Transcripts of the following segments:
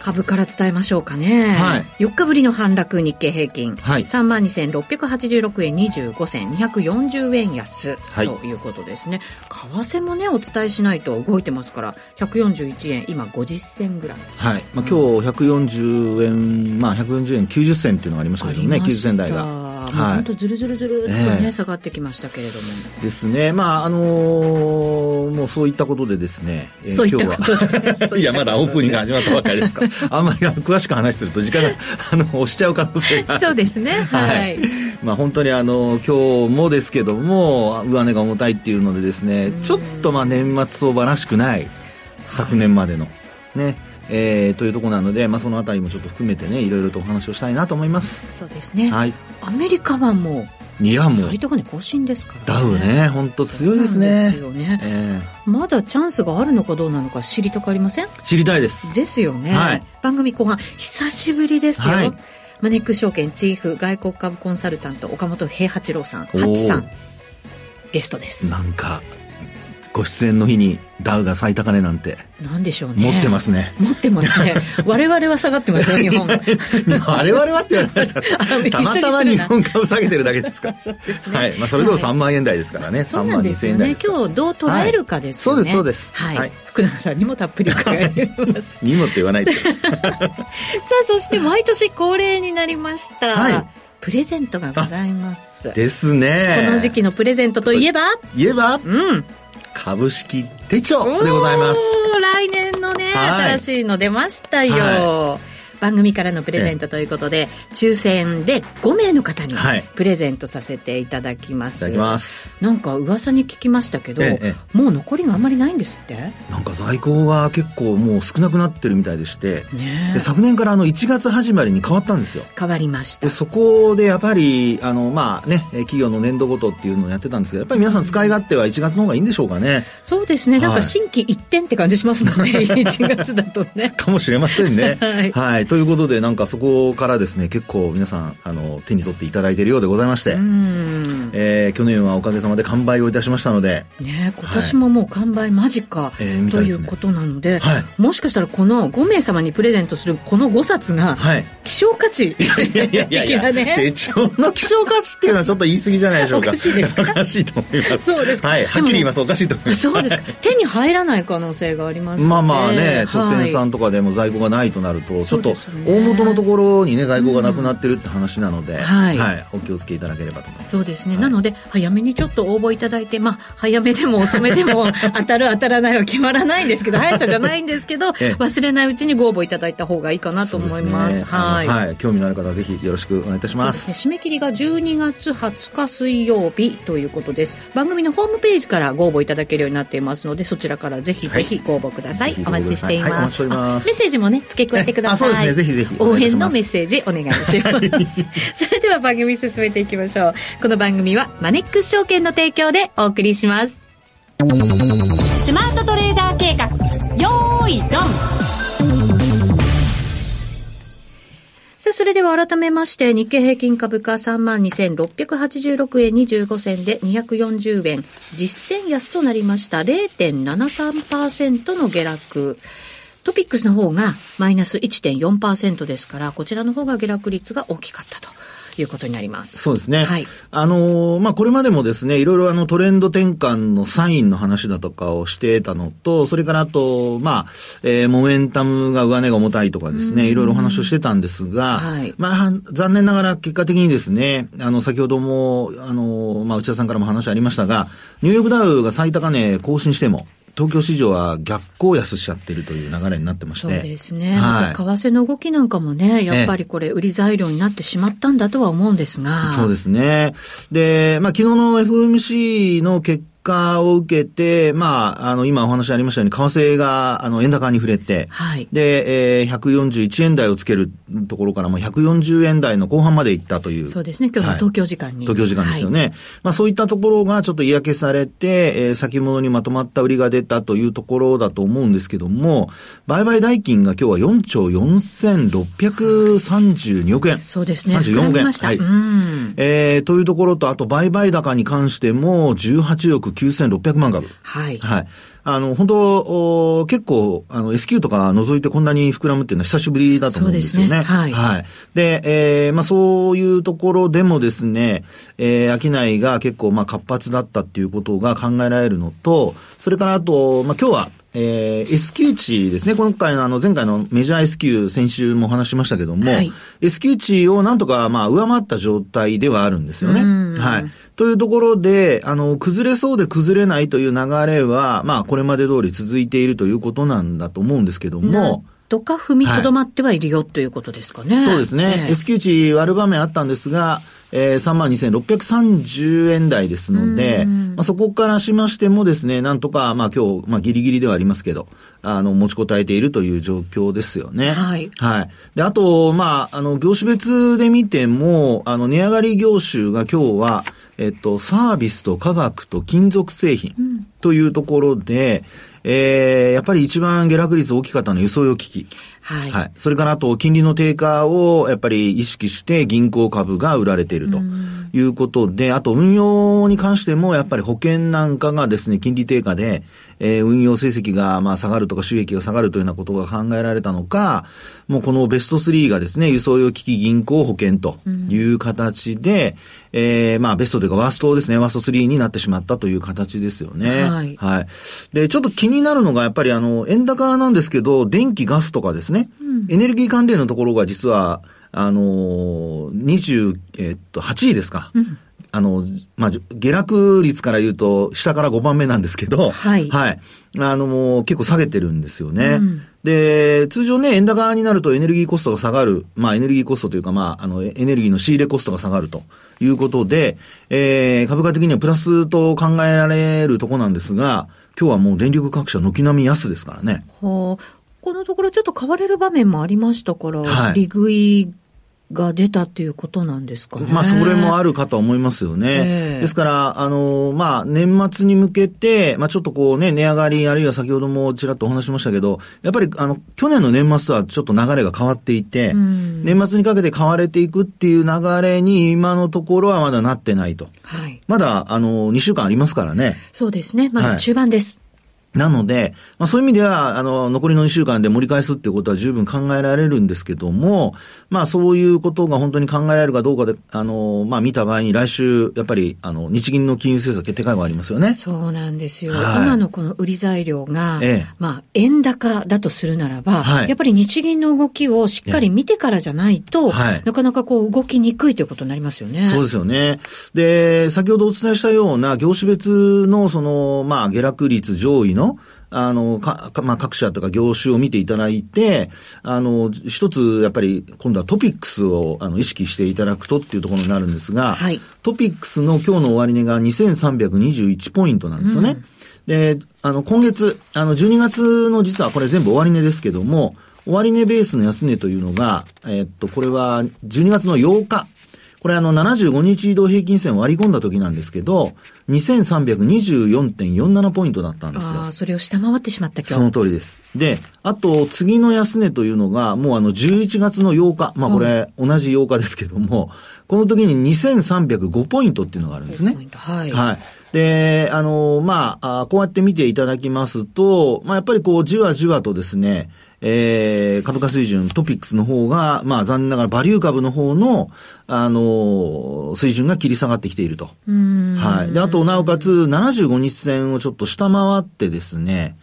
株から伝えましょうかね、はい、4日ぶりの反落日経平均、はい、3万2686円25銭240円安、はい、ということですね。為替もねお伝えしないと動いてますから141円今50銭ぐらい。はい、まあ、今日140円まあ140円90銭っていうのがありましたけどね90銭台がはい、本当ずるずるずるっとね、えー、下がってきましたけれども。ですね。まああのー、もうそういったことでですね、えー、そういったことで いやまだオープニング始まったばかりですか。ら あんまり詳しく話すると時間が あの押しちゃう可能性が。そうですね。はい、はい、まあ本当にあの今日もですけども上値が重たいっていうのでですねちょっとまあ年末相場らしくない昨年までのねえー、というところなので、まあ、そのあたりもちょっと含めてねいろいろとお話をしたいなと思います。そうですね、はい、アメリカ版もいやも。う最高値更新ですから、ね、ダウね。本当強いですね。ですよね、えー、まだチャンスがあるのかどうなのか知りたくありません？知りたいです。ですよね、はい、番組後半久しぶりですよ、はい、マネック証券チーフ外国株コンサルタント岡本平八郎さんハッチさんゲストですなんかご出演の日にダウが最高値なんて。なんでしょうね。持ってますね。持ってますね。我々は下がってますよ日本。我々はって言われ たまたま日本株下げてるだけですかそうですね、はい。まあ、それでも3万円台ですからね、はい、3万2000円台ね。今日どう捉えるかですよね、はい、そうですそうです、はい、はい、福永さんにもたっぷり伺います。にもって言わないでさあそして毎年恒例になりました、はい。プレゼントがございます。ですね。この時期のプレゼントといえば？言えば？うん。株式手帳でございます。来年のね、はい、新しいの出ましたよ。はい番組からのプレゼントということで、抽選で5名の方にプレゼントさせていただきます。はい、ますなんか噂に聞きましたけど、ええ、もう残りがあんまりないんですって？なんか在庫が結構もう少なくなってるみたいでして、ね、で昨年からあの1月始まりに変わったんですよ。変わりました。でそこでやっぱりあのまあね企業の年度ごとっていうのをやってたんですけどやっぱり皆さん使い勝手は1月の方がいいんでしょうかね。そうですね。なんか新規一点って感じしますもんね。1月だとね。かもしれませんね。はい、はい、ということでなんかそこからですね結構皆さんあの手に取っていただいているようでございまして、えー、去年はおかげさまで完売をいたしましたので、ね、今年ももう完売間近、はい、ということなので、はい、もしかしたらこの5名様にプレゼントするこの5冊が、希少価値。いやいやいやいや、ね、手帳の希少価値っていうのはちょっと言い過ぎじゃないでしょうか。おかしいですか？おかしいと思います。そうですはい、はっきり言います。おかしいと思います。そうです手に入らない可能性がありますまあまあね書店さんとかでも在庫がないとなると、ちょっと大元のところにね在庫がなくなってるって話なので、うん、はい、はい、お気をつけいただければと思います。そうですね、はい、なので早めにちょっと応募いただいてまあ早めでも遅めでも 当たる当たらないは決まらないんですけど速さじゃないんですけど 忘れないうちにご応募いただいた方がいいかなと思います、ね、はい、はい、興味のある方はぜひよろしくお願いいたします、ね、締め切りが12月20日水曜日ということです。番組のホームページからご応募いただけるようになっていますのでそちらからぜひぜひご応募ください、はい、お待ちしています,、メッセージもね付け加えてください、ぜひぜひ応援のメッセージお願いします。それでは番組進めていきましょう。この番組はマネックス証券の提供でお送りします。スマートトレーダー計画。よーいドン。さあ、それでは改めまして、日経平均株価32,686円25銭で240円、実践安となりました。0.73%の下落。トピックスの方がマイナス1.4%ですから、こちらの方が下落率が大きかったと。いうことになります。そうですね。はい。あのー、まあ、これまでもですね、いろいろあのトレンド転換のサインの話だとかをしてたのと、それからあと、まあ、えー、モメンタムが上値が重たいとかですね、いろいろお話をしてたんですが、はい、まあ、残念ながら結果的にですね、あの、先ほども、あの、まあ、内田さんからも話ありましたが、ニューヨークダウが最高値更新しても、東京市場は逆行安しちゃってるという流れになってまして。そうですね。はい、為替の動きなんかもね、やっぱりこれ売り材料になってしまったんだとは思うんですが。そうですね。で、まあ昨日の FMC の結果を受けて、まあ、あの、今お話ありましたように、為替が、あの、円高に触れて、はい。で、えー、141円台をつけるところから、もう140円台の後半まで行ったという。そうですね、今日の東京時間に。はい、東京時間ですよね。はい、まあ、そういったところがちょっと嫌気されて、えー、先物にまとまった売りが出たというところだと思うんですけども、売買代金が今日は4兆4632億円。そうですね。34億円。はい。えー、というところと、あと売買高に関しても18億9600万株。はい。はい。あの、本当結構、あの、S q とか除いてこんなに膨らむっていうのは久しぶりだと思うんですよね。ねはい。はい。で、えー、まあそういうところでもですね、えー、商いが結構、まあ活発だったっていうことが考えられるのと、それからあと、まあ今日は、えー、S q 値ですね。今回のあの前回のメジャー S q 先週も話しましたけども、はい、S q 値をなんとかまあ上回った状態ではあるんですよね。はい。というところで、あの、崩れそうで崩れないという流れは、まあこれまで通り続いているということなんだと思うんですけども、とか踏みとどまってはいるよ、はい、ということですかね。そうですね。えー、S q 値割る場面あったんですが、えー、32,630円台ですので、まあ、そこからしましてもですね、なんとか、まあ今日、まあギリギリではありますけど、あの、持ちこたえているという状況ですよね。はい。はい。で、あと、まあ、あの、業種別で見ても、あの、値上がり業種が今日は、えっと、サービスと科学と金属製品というところで、うん、えー、やっぱり一番下落率大きかったのは輸送用機器。はい。はい。それからあと、金利の低下をやっぱり意識して銀行株が売られているということで、あと運用に関してもやっぱり保険なんかがですね、金利低下で、えー、運用成績がまあ下がるとか収益が下がるというようなことが考えられたのか、もうこのベスト3がですね、輸送用機器銀行保険という形で、うん、えー、まあベストというかワーストですね、ワースト3になってしまったという形ですよね。はい。はい。で、ちょっと気になるのがやっぱりあの、円高なんですけど、電気ガスとかですね、うん、エネルギー関連のところが実は、あのー、20、えっと、8位ですか。うんあの、まあ、下落率から言うと、下から5番目なんですけど、はい。はい。あの、もう結構下げてるんですよね。うん、で、通常ね、円高になるとエネルギーコストが下がる。まあ、エネルギーコストというか、まあ、あの、エネルギーの仕入れコストが下がるということで、えー、株価的にはプラスと考えられるとこなんですが、今日はもう電力各社軒並み安ですからね。はあ。このところちょっと買われる場面もありましたから、はい、利食いが出たっていうことなんですかね。まあ、それもあるかと思いますよね。えー、ですから、あの、まあ、年末に向けて、まあ、ちょっとこうね、値上がり、あるいは先ほどもちらっとお話しましたけど、やっぱり、あの、去年の年末はちょっと流れが変わっていて、年末にかけて買われていくっていう流れに、今のところはまだなってないと。はい。まだ、あの、2週間ありますからね。そうですね。まだ中盤です。はいなので、まあそういう意味では、あの、残りの2週間で盛り返すっていうことは十分考えられるんですけども、まあそういうことが本当に考えられるかどうかで、あの、まあ見た場合に来週、やっぱり、あの、日銀の金融政策決定会合ありますよね。そうなんですよ。はい、今のこの売り材料が、ええ、まあ円高だとするならば、はい、やっぱり日銀の動きをしっかり見てからじゃないと、はい、なかなかこう動きにくいということになりますよね。そうですよね。で、先ほどお伝えしたような業種別のその、まあ下落率上位の、あの、か、まあ、各社とか業種を見ていただいて、あの、一つ、やっぱり、今度はトピックスを、あの、意識していただくとっていうところになるんですが、はい、トピックスの今日の終値が2321ポイントなんですよね。うん、で、あの、今月、あの、12月の実はこれ全部終値ですけども、終値ベースの安値というのが、えっと、これは12月の8日、これあの75日移動平均線を割り込んだ時なんですけど、2324.47ポイントだったんですよ。ああ、それを下回ってしまった今日。その通りです。で、あと次の安値というのが、もうあの11月の8日、まあこれ同じ8日ですけども、この時に2305ポイントっていうのがあるんですね。はい。はい。で、あの、まあ、こうやって見ていただきますと、まあ、やっぱりこう、じわじわとですね、えー、株価水準、トピックスの方が、まあ残念ながらバリュー株の方の、あの、水準が切り下がってきていると。はい。で、あと、なおかつ、75日線をちょっと下回ってですね、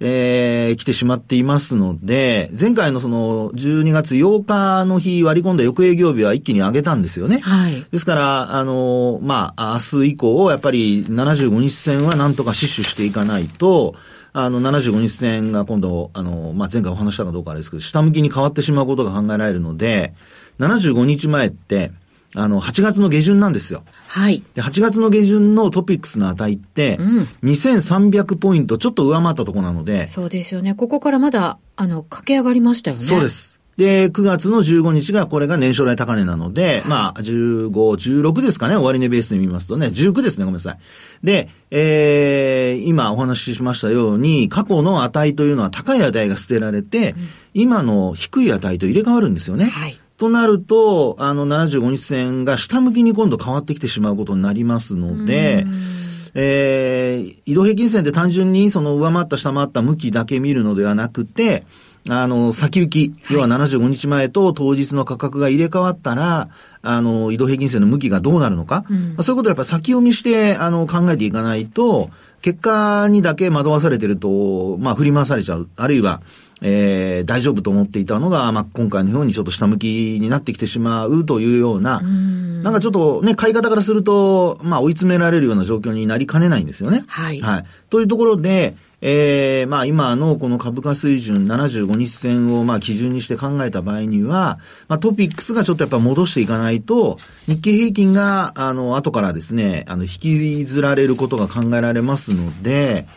えー、来てしまっていますので、前回のその、12月8日の日割り込んだ翌営業日は一気に上げたんですよね。はい。ですから、あの、まあ、明日以降、やっぱり75日線はなんとか死守していかないと、あの、75日線が今度、あの、まあ、前回お話したかどうかあれですけど、下向きに変わってしまうことが考えられるので、75日前って、あの、8月の下旬なんですよ。はい。で、8月の下旬のトピックスの値って、うん2300ポイントちょっと上回ったところなので、そうですよね。ここからまだ、あの、駆け上がりましたよね。そうで。す。で、9月の15日がこれが年初来高値なので、まあ、15、16ですかね、終値ベースで見ますとね、19ですね、ごめんなさい。で、えー、今お話ししましたように、過去の値というのは高い値が捨てられて、今の低い値と入れ替わるんですよね。はい。となると、あの、75日線が下向きに今度変わってきてしまうことになりますので、えー、移動平均線で単純にその上回った下回った向きだけ見るのではなくて、あの、先行き、要は75日前と当日の価格が入れ替わったら、あの、移動平均線の向きがどうなるのか、うんそういうことをやっぱ先読みして、あの、考えていかないと、結果にだけ惑わされてると、まあ、振り回されちゃう。あるいは、えー、大丈夫と思っていたのが、まあ、今回のようにちょっと下向きになってきてしまうというような、んなんかちょっとね、買い方からすると、まあ、追い詰められるような状況になりかねないんですよね。はいはい。というところで、えー、まあ今のこの株価水準75日線をまあ基準にして考えた場合には、まあトピックスがちょっとやっぱ戻していかないと、日経平均があの後からですね、あの引きずられることが考えられますので、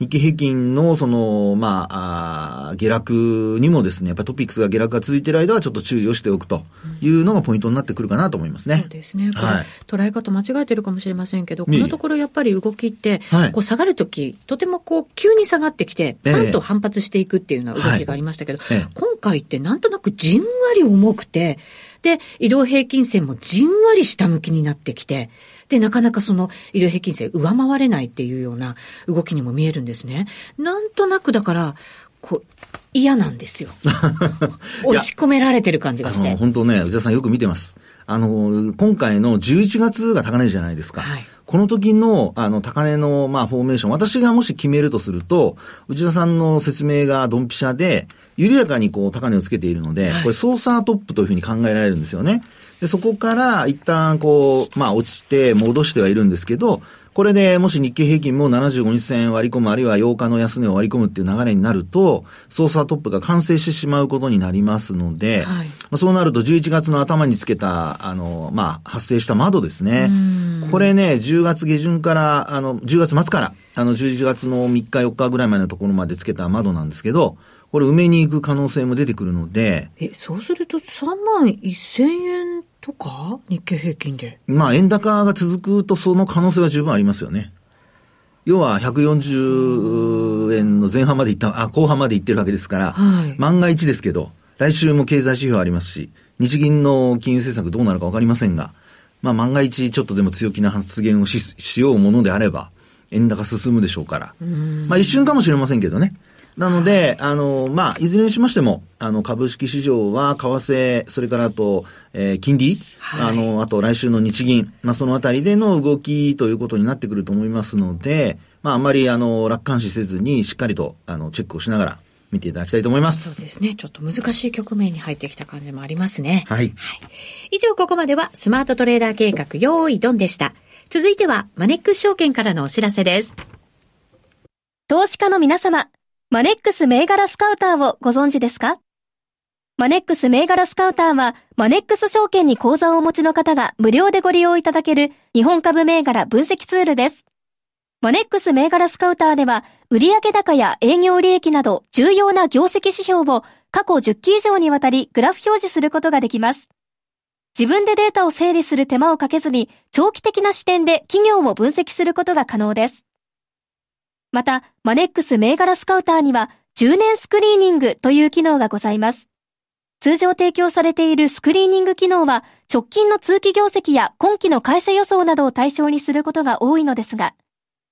日経平均のその、まあ、あー下落にもですね、やっぱトピックスが下落が続いている間はちょっと注意をしておくというのがポイントになってくるかなと思いますね。そうですね。これ、はい。捉え方間違えてるかもしれませんけど、このところやっぱり動きって、はい。こう下がるとき、とてもこう急に下がってきて、ええ。パンと反発していくっていうような動きがありましたけど、ええ。今回ってなんとなくじんわり重くて、で、移動平均線もじんわり下向きになってきて、で、なかなかその移動平均線上回れないっていうような動きにも見えるんですね。なんとなくだから、こう、嫌なんですよ。押し込められてる感じがして。本当ね、内田さんよく見てます。あの、今回の11月が高値じゃないですか。はいこの時の、あの、高値の、まあ、フォーメーション、私がもし決めるとすると、内田さんの説明がドンピシャで、緩やかにこう、高値をつけているので、はいこれ、ソーサートップというふうに考えられるんですよね。で、そこから、一旦、こう、まあ、落ちて、戻してはいるんですけど、これでもし日経平均も75日線割り込む、あるいは8日の安値を割り込むっていう流れになると、ソーサートップが完成してしまうことになりますので、はいまあそうなると11月の頭につけた、あの、まあ、発生した窓ですねうん。これね、10月下旬から、あの、10月末から、あの、11月の3日4日ぐらいまでのところまでつけた窓なんですけど、これ埋めに行く可能性も出てくるので、え、そうすると3万1000円とか？日経平均で。まあ、円高が続くとその可能性は十分ありますよね。要は140円の前半までいった、あ、後半までいってるわけですから、はい万が一ですけど、来週も経済指標ありますし、日銀の金融政策どうなるかわかりませんが、まあ万が一ちょっとでも強気な発言をししようものであれば、円高進むでしょうから。まあ一瞬かもしれませんけどね。なので、あの、まあ、いずれにしましても、あの、株式市場は、為替、それからあと、えー金利、はいあの、あと来週の日銀、まあ、そのあたりでの動きということになってくると思いますので、まあ、あんまり、あの、楽観視せずに、しっかりと、あの、チェックをしながら、見ていただきたいと思いま。そうですすね。ちょっと難しい局面に入ってきた感じもありますね。はい。以上、ここまではスマートトレーダー計画、用意ドンでした。続いては、マネックス証券からのお知らせです。投資家の皆様、マネックス銘柄スカウターをご存知ですか？マネックス銘柄スカウターは、マネックス証券に口座をお持ちの方が無料でご利用いただける日本株銘柄分析ツールです。マネックス銘柄スカウターでは、売上高や営業利益など重要な業績指標を過去10期以上にわたりグラフ表示することができます。自分でデータを整理する手間をかけずに、長期的な視点で企業を分析することが可能です。また、マネックス銘柄スカウターには、10年スクリーニングという機能がございます。通常提供されているスクリーニング機能は、直近の通期業績や今期の会社予想などを対象にすることが多いのですが、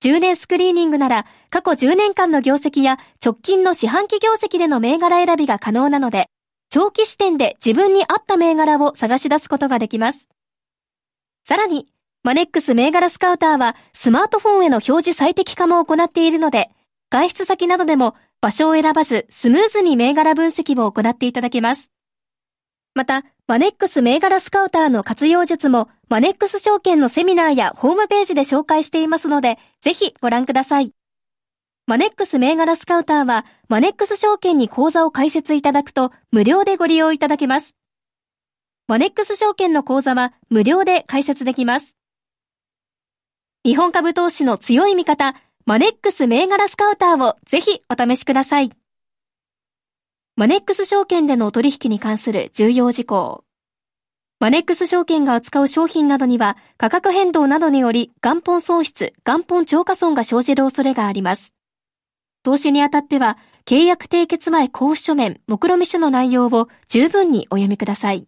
10年スクリーニングなら、過去10年間の業績や直近の四半期業績での銘柄選びが可能なので、長期視点で自分に合った銘柄を探し出すことができます。さらに、マネックス銘柄スカウターはスマートフォンへの表示最適化も行っているので、外出先などでも場所を選ばずスムーズに銘柄分析を行っていただけます。また、マネックス銘柄スカウターの活用術もマネックス証券のセミナーやホームページで紹介していますので、ぜひご覧ください。マネックス銘柄スカウターは、マネックス証券に口座を開設いただくと無料でご利用いただけます。マネックス証券の口座は無料で開設できます。日本株投資の強い味方、マネックス銘柄スカウターをぜひお試しください。マネックス証券での取引に関する重要事項。マネックス証券が扱う商品などには価格変動などにより元本喪失、元本超過損が生じる恐れがあります。投資にあたっては契約締結前交付書面、目論見書の内容を十分にお読みください。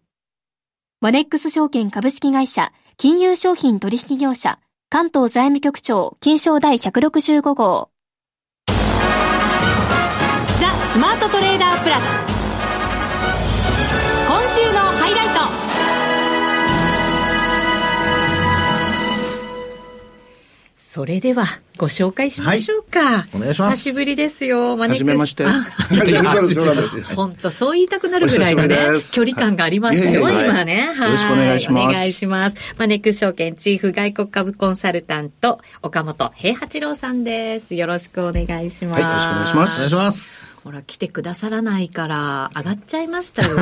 マネックス証券株式会社、金融商品取引業者、関東財務局長、金賞第165号。ザ・スマートトレーダープラス。今週のハイライト。それでは、ご紹介しましょうか。はい、お願いします。久しぶりですよ、マネックス。めまして。本当そう言いたくなるぐらいのね、距離感がありましたよ、はい、今ね。はい。よろしくお願いします。お願いします。マネックス証券チーフ外国株コンサルタント、岡本平八郎さんです。よろしくお願いします。はい、よろしくお願いします。お願いします。ほら、来てくださらないから、上がっちゃいましたよ。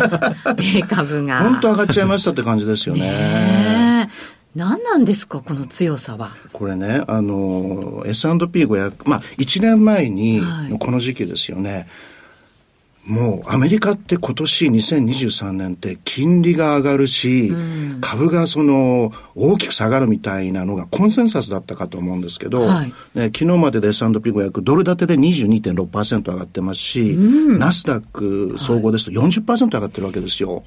米株が。本当上がっちゃいましたって感じですよね。ね何なんですか、この強さは？これね、あの、S&P500、まあ、1年前に、この時期ですよね。はいもうアメリカって今年2023年って金利が上がるし、うん、株がその大きく下がるみたいなのがコンセンサスだったかと思うんですけど、はい、ね、昨日までで S&P500 ドル建てで22.6%上がってますし、うん、ナスダック総合ですと40%上がってるわけですよ。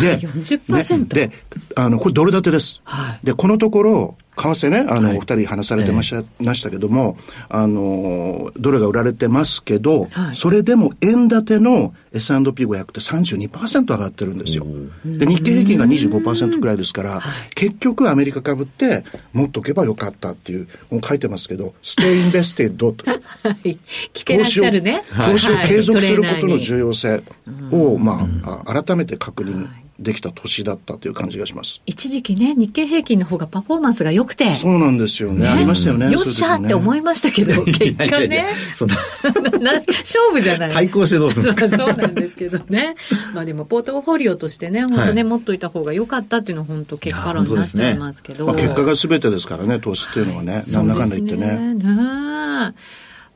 で、40%? ね、で、あの、これドル建てです。はい、で、このところ、為替ね、あの、はい、お二人話されてました,、ましたけども、あの、ドルが売られてますけど、はい、それでも円建ての S&P500 って32%上がってるんですよ。で、日経平均が25%くらいですから、結局アメリカ株って持っとけばよかったっていう、もう書いてますけど、 stay invested。と。はい、投資を、ね、投資を継続することの重要性を、まあ、改めて確認。できた年だったという感じがします。一時期ね、日経平均の方がパフォーマンスが良くて。そうなんですよね。ねありましたよね。よっしゃって思いましたけど、結果ね。勝負じゃない。対抗してどうするんですか？そうなんですけどね。まあでも、ポートフォリオとしてね、本当ね、持っといた方が良かったっていうのは本当結果論になっちゃいますけど。まあ、結果が全てですからね、投資っていうのはね。なんだかんだ言ってね。ね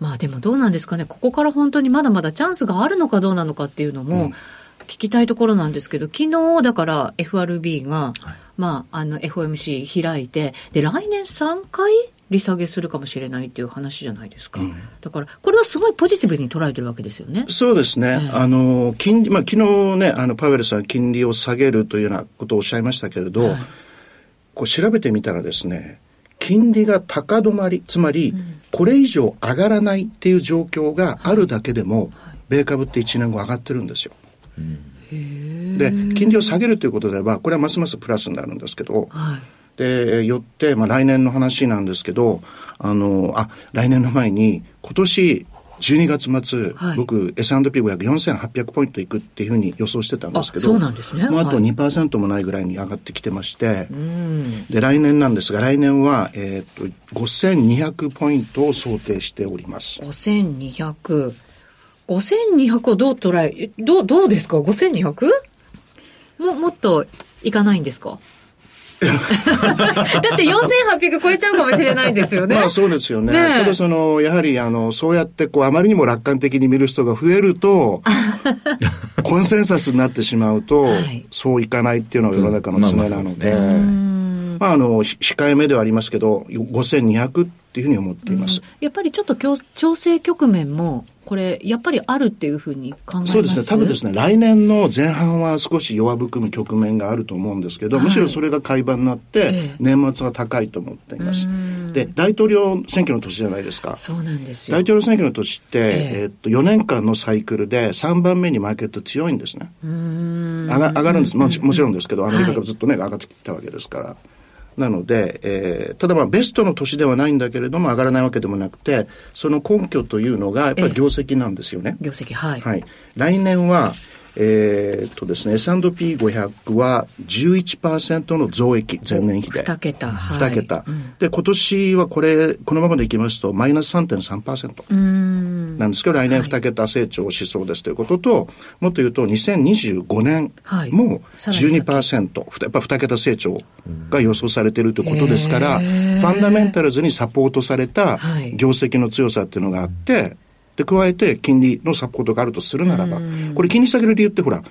まあでもどうなんですかね、ここから本当にまだまだチャンスがあるのかどうなのかっていうのも、聞きたいところなんですけど、昨日だから FRB が、はい、まあ、あの FOMC 開いて、で、来年3回利下げするかもしれないっていう話じゃないですか。うん、だから、これはすごいポジティブに捉えてるわけですよね。そうですね。えー、あの、金利、まあ、昨日ね、あの、パウエルさん金利を下げるというようなことをおっしゃいましたけれど、はい、こう調べてみたらですね、金利が高止まり、つまり、これ以上上がらないっていう状況があるだけでも、米株って1年後上がってるんですよ。で金利を下げるということではこれはますますプラスになるんですけど、はい、でよって、まあ、来年の話なんですけどあのあ来年の前に今年12月末、はい、僕 S&P5004800 ポイントいくっていうふうに予想してたんですけどそうなんですね、まあ、あと2%もないぐらいに上がってきてまして、はい、で来年なんですが来年は、えー、っと5200ポイントを想定しております。5200 5200をどう捉え、どう、どうですか ?5200? も、もっといかないんですか？だって4800超えちゃうかもしれないんですよね。まあそうですよね。ねただその、やはりあの、そうやってこう、あまりにも楽観的に見る人が増えると、コンセンサスになってしまうと、はい、そういかないっていうのが世の中の常なので、まああの、控えめではありますけど、5200っていうふうに思っています。やっぱりちょっと調整局面もこれ、やっぱりあるっていうふうに考えます？そうですね、多分ですね、来年の前半は少し弱含む局面があると思うんですけど、はい、むしろそれが買い場になって、年末は高いと思っています。で、大統領選挙の年じゃないですか。そうなんですよ。大統領選挙の年って、ええー、っと、4年間のサイクルで3番目にマーケット強いんですね。上が上がるんです。ももちろんですけど、アメリカからずっとね、はい、上がってきたわけですから。なので、えー、ただまあベストの年ではないんだけれども上がらないわけでもなくて、その根拠というのがやっぱり業績なんですよね。業績、はい。はい。来年は、えー、っとですね、S&P500 は11%の増益、前年比で。2桁。はい、2桁。うん、で、今年はこれ、このままでいきますと、マイナス3.3%。うんなんですけど、来年2桁成長しそうですということと、もっと言うと2025年はいもさらに先12%、ふたやっぱ2桁成長が予想されているということですから、ファンダメンタルズにサポートされたはい業績の強さっていうのがあって、で、加えて金利のサポートがあるとするならば、これ金利下げる理由ってほら、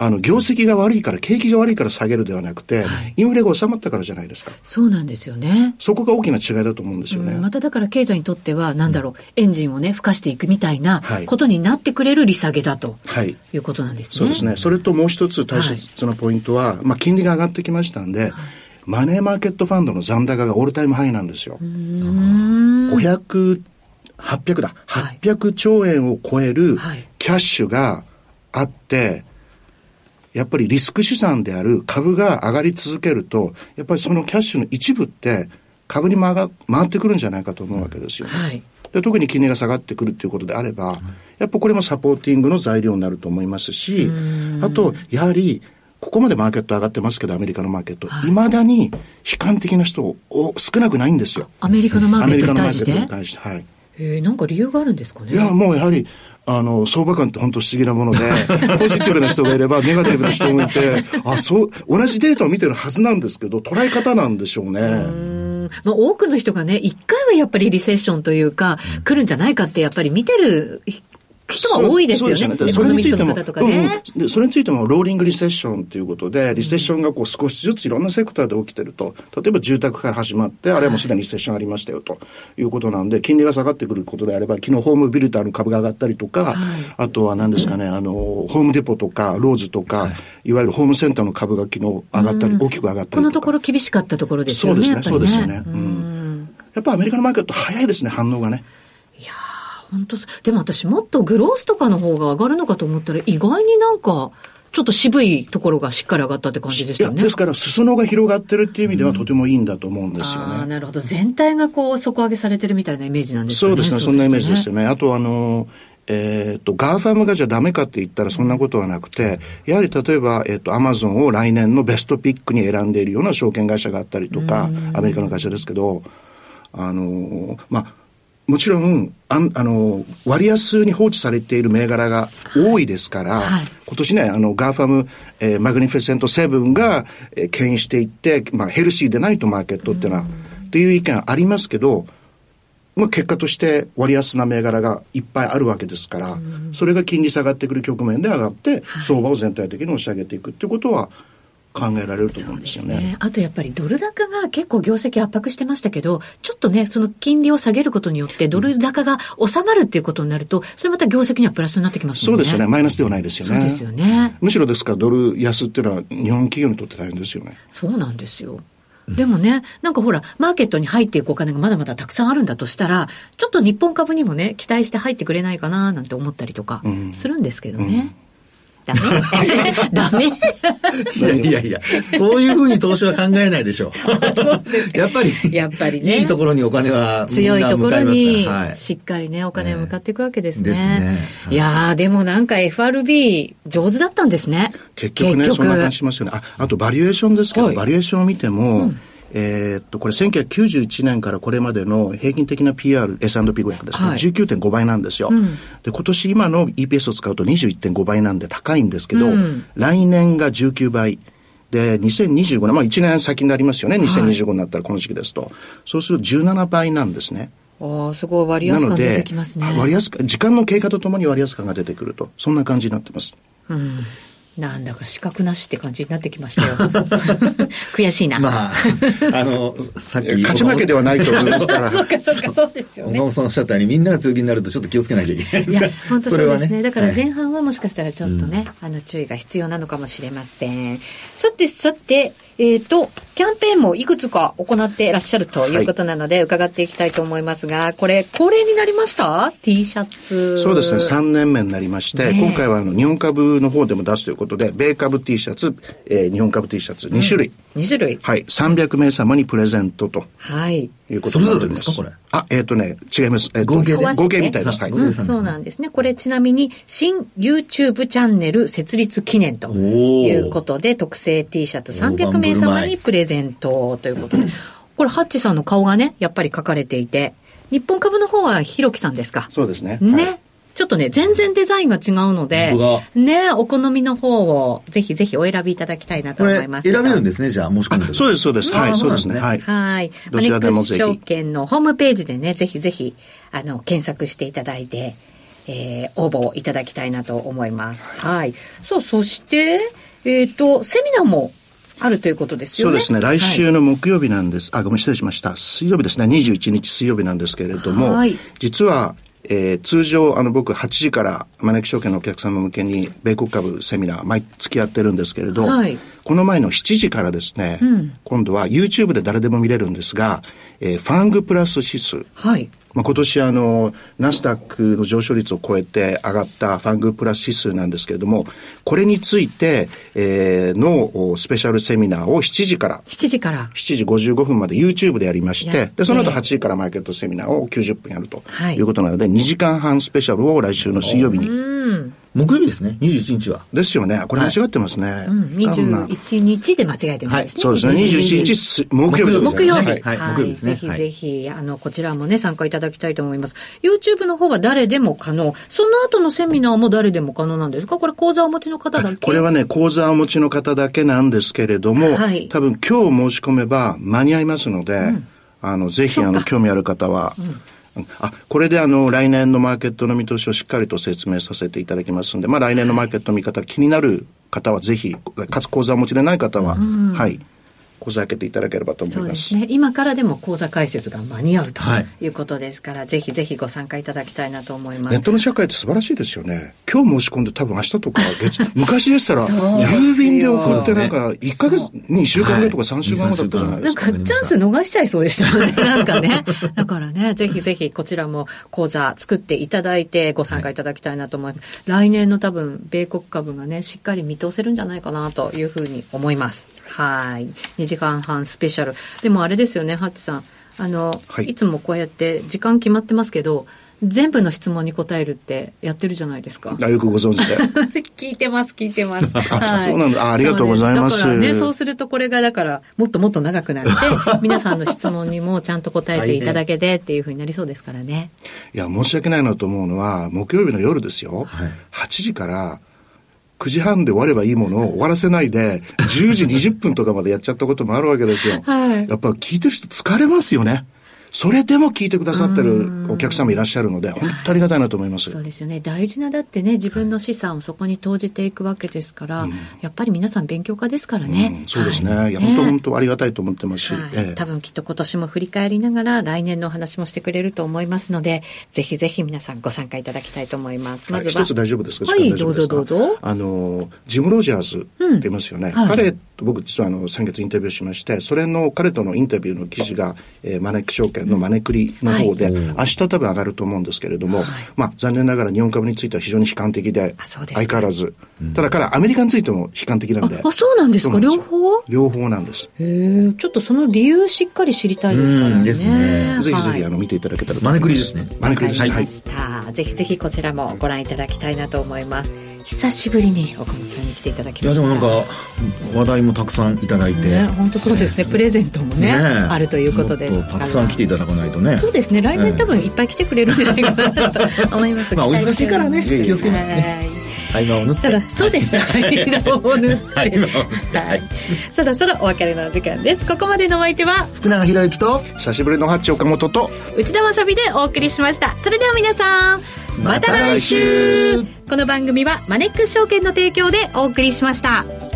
あの、業績が悪いから、景気が悪いから下げるではなくて、インフレが収まったからじゃないですか。そうなんですよね。そこが大きな違いだと思うんですよね。うんまただから経済にとっては、なんだろう、エンジンをね、吹かしていくみたいなはいことになってくれる利下げだとはい。いうことなんですね。そうですね。それともう一つ大切なポイントは、まあ、金利が上がってきましたんで、マネーマーケットファンドの残高がオールタイムハイなんですよ。500、800だ。はい800兆円を超えるはいキャッシュがあって、やっぱりリスク資産である株が上がり続けると、やっぱりそのキャッシュの一部って株に回が回ってくるんじゃないかと思うわけですよね。はい。で特に金利が下がってくるということであれば、やっぱこれもサポーティングの材料になると思いますし、あと、やはり、ここまでマーケット上がってますけど、アメリカのマーケット、いまだに悲観的な人お少なくないんですよ。アメリカのマアメリカーケットに対して？のマーケットに。対して。はい。えー、なんか理由があるんですかね？いや、もうやはり、あの、相場感って本当不思議なもので、ポジティブな人がいれば、ネガティブな人もいて、あ、そう、同じデータを見てるはずなんですけど、捉え方なんでしょうね。うんまあ、多くの人がね、一回はやっぱりリセッションというか、来るんじゃないかってやっぱり見てる人は多いですよね。そうエコノミストの方とかね。うんうんでそれについてもローリングリセッションということで、リセッションがこう少しずついろんなセクターで起きてると、例えば住宅から始まって、あれはもうすでにリセッションありましたよということなんで、金利が下がってくることであれば、昨日ホームビルダーの株が上がったりとか、あとは何ですかね、あの、ホームデポとか、ローズとか、い、わゆるホームセンターの株が昨日上がったり、大きく上がったりとか。このところ厳しかったところですよね。そうですね、やっぱりそうですよね。うん。やっぱアメリカのマーケット早いですね、反応がね。本当そうでも私もっとグロースとかの方が上がるのかと思ったら意外になんかちょっと渋いところがしっかり上がったって感じでしいや、たね。ですから、裾野が広がってるっていう意味ではとてもいいんだと思うんですよね。ああ、なるほど。全体がこう底上げされてるみたいなイメージなんですかね。そうですね、そんなイメージですよね。ね。あとあの、えっ、と、 GAFAM がじゃダメかって言ったらそんなことはなくて、やはり例えば、えっ、と、アマゾンを来年の best pick に選んでいるような証券会社があったりとか、アメリカの会社ですけど、あの、まあ、もちろん、あんあの、割安に放置されている銘柄が多いですから、はい。今年ね、あの、 GAFAM、えー Magnificent 7が、えー牽引していって、まあ、ヘルシーでないとマーケットっていうのは、っていう意見ありますけど、まあ、結果として割安な銘柄がいっぱいあるわけですから、それが金利下がってくる局面で上がって、相場を全体的に押し上げていくっていうことは考えられると思うんですよね。あとやっぱりドル高が結構業績圧迫してましたけど、ちょっとね、その金利を下げることによってドル高が収まるっていうことになると、それまた業績にはプラスになってきますもね。そうんですよね。マイナスではないですよね。そうですよね。むしろですからドル安っていうのは日本企業にとって大変ですよね。そうなんですよ。でもね、なんかほら、マーケットに入っていくお金がまだまだたくさんあるんだとしたら、ちょっと日本株にもね、期待して入ってくれないかななんて思ったりとかうんするんですけどね。ダメ？ダメ？いやいやいや、そういうふうに投資は考えないでしょう。やっぱり、やっぱりね。いいところにお金は、強いところにしっかりね、お金を向かっていくわけですね。ですね。はいいやー、でもなんか FRB 上手だったんですね。結局ね、そんな感じしますよね。あ、あとバリエーションですけど、はい。バリエーションを見ても、えーっと、これ1991年からこれまでの平均的な PR、S&P500 ですね、はい19.5倍なんですよ、で、今年今の EPS を使うと21.5倍なんで高いんですけど、うん来年が19倍。で、2025年、まあ1年先になりますよね、2025になったらこの時期ですと。そうすると17倍なんですね。ああ、すごい割安感出てきますね。あ割安感、時間の経過とともに割安感が出てくると。そんな感じになってます。うん。なんだか資格なしって感じになってきましたよ。悔しいな。まあ、あの、さっき。勝ち負けではないと思いますから。そうか、そうか、そうですよね。岡本さんおっしゃったように、みんなが強気になるとちょっと気をつけなきゃいけないですいや、本当そうですね。はだからはい前半はもしかしたらちょっとね、あの、注意が必要なのかもしれません。さて、さて、えっ、と、キャンペーンもいくつか行っていらっしゃるということなので、伺っていきたいと思いますが、これ、恒例になりました ?T シャツ。そうですね、3年目になりまして、ねえ今回はあの日本株の方でも出すということで、米株 T シャツ、えー日本株 T シャツ2種類、2種類。はい、300名様にプレゼントとはい。いうことになっております。それぞれですかあ、えっ、とね、違います。えーと合計で合計みたいです。はい。うん、そうなんですね。これちなみに、新 YouTube チャンネル設立記念ということで、特製 T シャツ300名様にプレゼントということで。これ、ハッチさんの顔がね、やっぱり書かれていて、日本株の方はひろきさんですか？そうですね。ね。はいちょっとね、全然デザインが違うので本、ね、お好みの方をぜひぜひお選びいただきたいなと思います。選べるんですね、じゃあ申し込むと。そうです、そうです。はい、そうですね。はい。はい。どちらでもぜひマネックス証券のホームページでね、ぜひぜひ、あの、検索していただいて、えー、応募いただきたいなと思います。はい。そう、そして、えっ、と、セミナーもあるということですよね。そうですね。来週の木曜日なんです。あ、ごめん、失礼しました。水曜日ですね。21日水曜日なんですけれども、はい実は、えー通常、あの、僕、8時から、招き証券のお客様向けに、米国株セミナー、毎月やってるんですけれど、はい。この前の7時からですね、ん。今度は YouTube で誰でも見れるんですが、えーファングプラス指数、はい。まあ、今年あの、ナスダックの上昇率を超えて上がったファングプラス指数なんですけれども、これについて、えーのおスペシャルセミナーを7時から、7時から。7時55分まで YouTube でやりましてて、で、その後8時からマーケットセミナーを90分やるとはいいうことなので、2時間半スペシャルを来週の水曜日に。うん。木曜日ですね、21日は。ですよね。これ間違ってますね。うん。多分な21日で間違えてないですね。そうですね。21日す木曜日でござ木曜日。はい木曜日ですねぜひぜひ、あの、こちらもね、参加いただきたいと思います。YouTube の方は誰でも可能。その後のセミナーも誰でも可能なんですか？これ講座をお持ちの方だけ？これはね、講座をお持ちの方だけなんですけれども、はい多分今日申し込めば間に合いますので、あの、ぜひあの、興味ある方は、あ、これであの、来年のマーケットの見通しをしっかりと説明させていただきますんで、まあ来年のマーケットの見方気になる方はぜひ、かつ講座をお持ちでない方は、はい、講座開けていただければと思いうま。そですすね。今からでも講座解説が間に合うとはいいうことですから、ぜひぜひご参加いただきたいなと思います。ネットの社会って素晴らしいですよね。今日申し込んで多分明日とか月、昔でしたら、郵便で送ってなんそか、1ヶ月、2週間後とか3週間後だったじゃないですか。なんかチャンス逃しちゃいそうでしたもんね。なんかね。だからね、ぜひぜひこちらも講座作っていただいてご参加いただきたいなと思います。来年の多分、米国株がね、しっかり見通せるんじゃないかなというふうに思います。はい。2時間半スペシャル。でもあれですよね、ハッチさん。あの、はいいつもこうやって時間決まってますけど、全部の質問に答えるってやってるじゃないですか。あよくご存知で。聞いてます、聞いてます。あ そうなんだあありがとうございますそうですだからね、そうするとこれがだから、もっともっと長くなって、皆さんの質問にもちゃんと答えていただけてっていうふうになりそうですからね。いや、申し訳ないなと思うのは、木曜日の夜ですよ。はい8時から9時半で終わればいいものを終わらせないで、10時20分とかまでやっちゃったこともあるわけですよ。はいやっぱ聞いてる人疲れますよね。それでも聞いてくださってるお客様いらっしゃるので、本当ありがたいなと思います。そうですよね。大事なだってね、自分の資産をそこに投じていくわけですから、やっぱり皆さん勉強家ですからね。うんそうですね。はいいや、本当本当ありがたいと思ってますし、はいええ多分きっと今年も振り返りながら来年のお話もしてくれると思いますので、ぜひぜひ皆さんご参加いただきたいと思います。まずは。一つ大丈夫ですか？はいどうぞどうぞあの、ジム・ロジャーズって言いますよね。はい彼と僕実はあの、先月インタビューしまして、それの彼とのインタビューの記事が、えーマネック証券のマネクリの方で、明日多分上がると思うんですけれども、まあ残念ながら日本株については非常に悲観的で、相変わらず。ただ彼はアメリカについても悲観的なんで。あ、そうなんですか？両方？両方なんです。へえ、ちょっとその理由しっかり知りたいですからね。うんですねぜひぜひ、はいあの、見ていただけたらとマネク。リですね。マネクリです。はい。ぜひぜひこちらもご覧いただきたいなと思います。久しぶりに岡本さんに来ていただきいや、ました。でもなんか、話題もたくさんいただいて。ね、本当そうですね。プレゼントもね、あるということです。もっとたくさん来ていただかないとね。そうですね。来年多分いっぱい来てくれるんじゃないかなと思います。まあお忙しいからね気をつけてねはい合間を縫ってそうですね。間を縫って。はいはい。そろそろお別れの時間です。ここまでのお相手は、福永博之と、久しぶりのハッチ岡本と、内田まさびでお送りしました。それでは皆さん、また来週この番組はマネックス証券の提供でお送りしました。